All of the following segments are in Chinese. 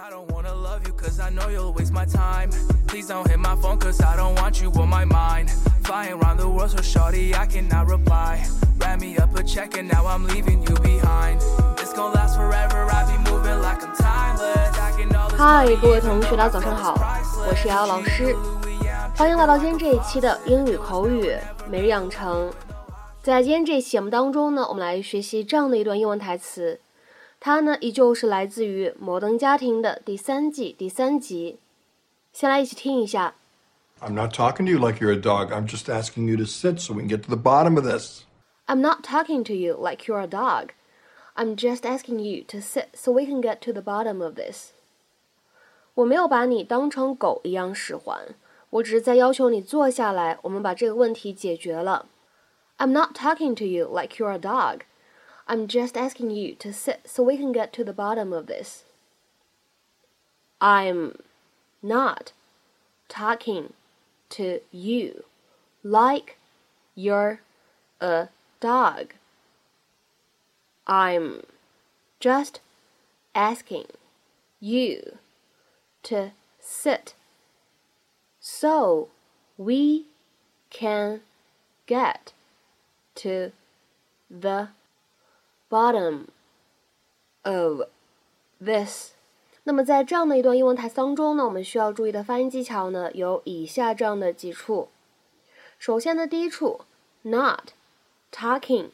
I don't wanna love you cause I know you'll waste my time. Please don't hit my phone cause I don't want you on my mind. Flying around the world so shorty I cannot reply. Wrap me up a check and now I'm leaving you behind. It's gonna last forever, I be moving like I'm timeless. I can all this 嗨 money，各位同学，大家早上好，我是瑶瑶老师，欢迎来到今天这一期的英语口语每日养成。在今天这期节目当中呢，我们来学习这样的一段英文台词，它呢依旧是来自于《摩登家庭》的第三季第三集。先来一起听一下。 I'm not talking to you like you're a dog. I'm just asking you to sit so we can get to the bottom of this. I'm not talking to you like you're a dog. I'm just asking you to sit so we can get to the bottom of this. 我没有把你当成狗一样使唤，我只是在要求你坐下来，我们把这个问题解决了。I'm not talking to you like you're a dog. I'm just asking you to sit so we can get to the bottom of this. I'm not talking to you like you're a dog. I'm just asking you to sit so we can get to the bottom of this. 那么在这样的一段英文台词当中呢，我们需要注意的发音技巧呢有以下这样的几处。首先呢，第一处 not talking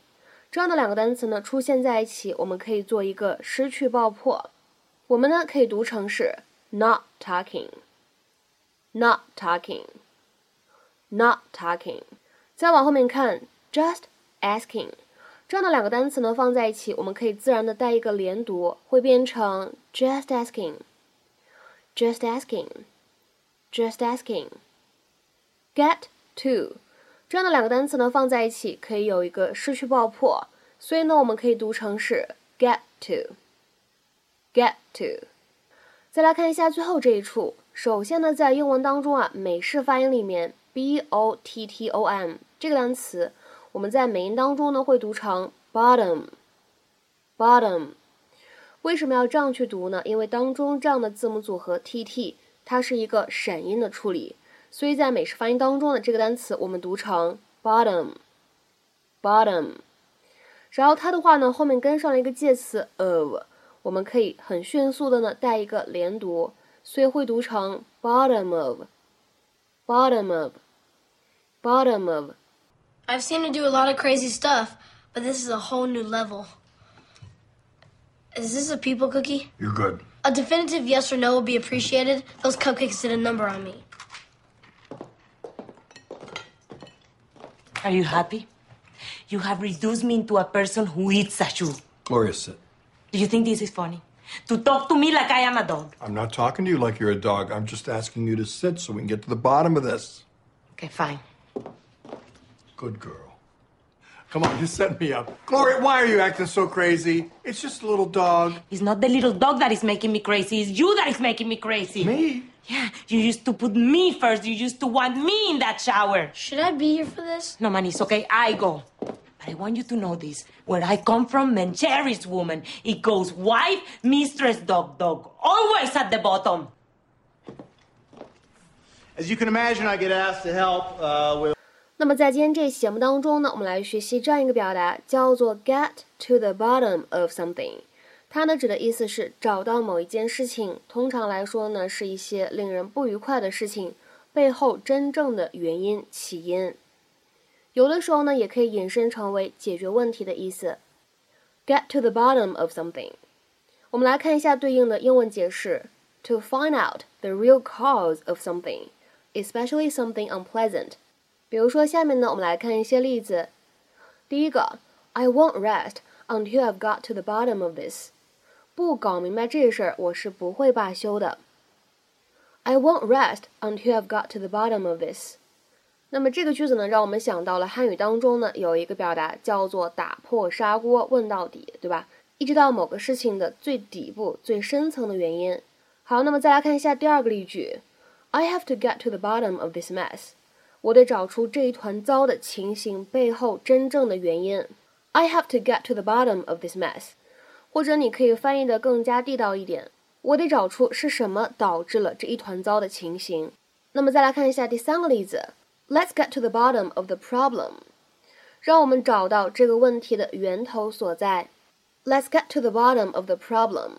这样的两个单词呢出现在一起，我们可以做一个失去爆破。我们呢可以读成是 not talking，not talking，not talking。再往后面看，just asking 这样的两个单词呢放在一起，我们可以自然的带一个连读，会变成 just asking，just asking，just asking。get to 这样的两个单词呢放在一起，可以有一个失去爆破，所以呢我们可以读成是 get to，get to。再来看一下最后这一处，首先呢在英文当中啊，美式发音里面 b o t t o m 这个单词，我们在美音当中呢会读成 bottom，bottom。为什么要这样去读呢？因为当中这样的字母组合 t t，它是一个闪音的处理。所以在美式发音当中的这个单词，我们读成 bottom，bottom。然后它的话呢，后面跟上了一个介词 of，我们可以很迅速的呢带一个连读，所以会读成 bottom of，bottom of，bottom of。I've seen her do a lot of crazy stuff, but this is a whole new level. Is this a people cookie? You're good. A definitive yes or no would be appreciated. Those cupcakes did a number on me. Are you happy? You have reduced me into a person who eats a shoe. Gloria, sit. Do you think this is funny? To talk to me like I am a dog. I'm not talking to you like you're a dog. I'm just asking you to sit so we can get to the bottom of this. Okay, fine. Good girl. Come on, just set me up. Gloria, why are you acting so crazy? It's just a little dog. It's not the little dog that is making me crazy, it's you that is making me crazy. Me? Yeah, you used to put me first. You used to want me in that shower. Should I be here for this? No, man, it's okay. I go. But I want you to know this. Where I come from, men cherish woman. It goes wife, mistress, dog, dog. Always at the bottom. As you can imagine, I get asked to help uh, with 那么在今天这期节目当中呢，我们来学习这样一个表达，叫做 get to the bottom of something。它呢指的意思是找到某一件事情，通常来说呢是一些令人不愉快的事情背后真正的原因起因。有的时候呢也可以引申成为解决问题的意思。get to the bottom of something。我们来看一下对应的英文解释：to find out the real cause of something, especially something unpleasant。比如说，下面呢，我们来看一些例子。第一个，I won't rest until I've got to the bottom of this。不搞明白这事儿，我是不会罢休的。I won't rest until I've got to the bottom of this。那么这个句子呢，让我们想到了汉语当中呢有一个表达叫做“打破砂锅问到底”，对吧？一直到某个事情的最底部、最深层的原因。好，那么再来看一下第二个例句：I have to get to the bottom of this mess。我得找出这一团糟的情形背后真正的原因。I have to get to the bottom of this mess。或者你可以翻译的更加地道一点我得找出是什么导致了这一团糟的情形。那么再来看一下第三个例子，Let's get to the bottom of the problem。让我们找到这个问题的源头所在。Let's get to the bottom of the problem。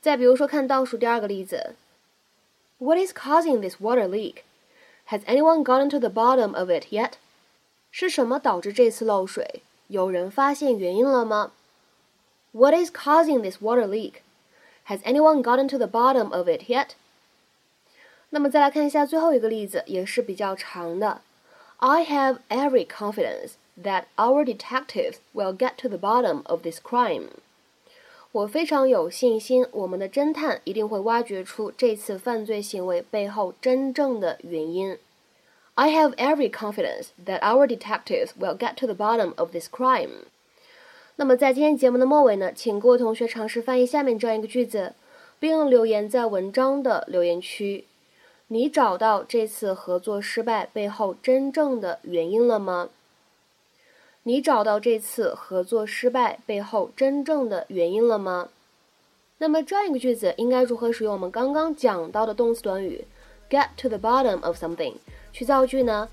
再比如说，看倒数第二个例子，What is causing this water leak? Has anyone gotten to the bottom of it yet? 是什么导致这次漏水？有人发现原因了吗？What is causing this water leak? Has anyone gotten to the bottom of it yet? 那么再来看一下最后一个例子，也是比较长的。I have every confidence that our detectives will get to the bottom of this crime. 我非常有信心，我们的侦探一定会挖掘出这次犯罪行为背后真正的原因。I have every confidence that our detectives will get to the bottom of this crime. 那么在今天节目的末尾呢，请各位同学尝试翻译下面这样一个句子，并留言在文章的留言区。你找到这次合作失败背后真正的原因了吗？你找到这次合作失败背后真正的原因了吗？那么这样一个句子应该如何使用我们刚刚讲到的动词短语 get to the bottom of something 去造句呢？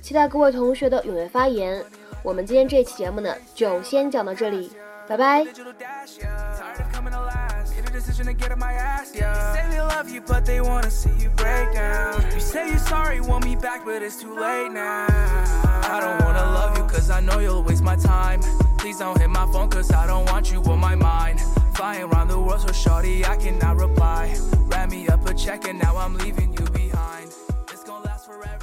期待各位同学的踊跃发言。我们今天这期节目呢，就先讲到这里，拜拜。decision to get on my ass, yeah. You say they love you, but they wanna see you break down. You say you're sorry, want me back, but it's too late now. I don't wanna love you, cause I know you'll waste my time. Please don't hit my phone, cause I don't want you on my mind. Flying around the world so shorty, I cannot reply. Wrap me up a check, and now I'm leaving you behind. It's gonna last forever.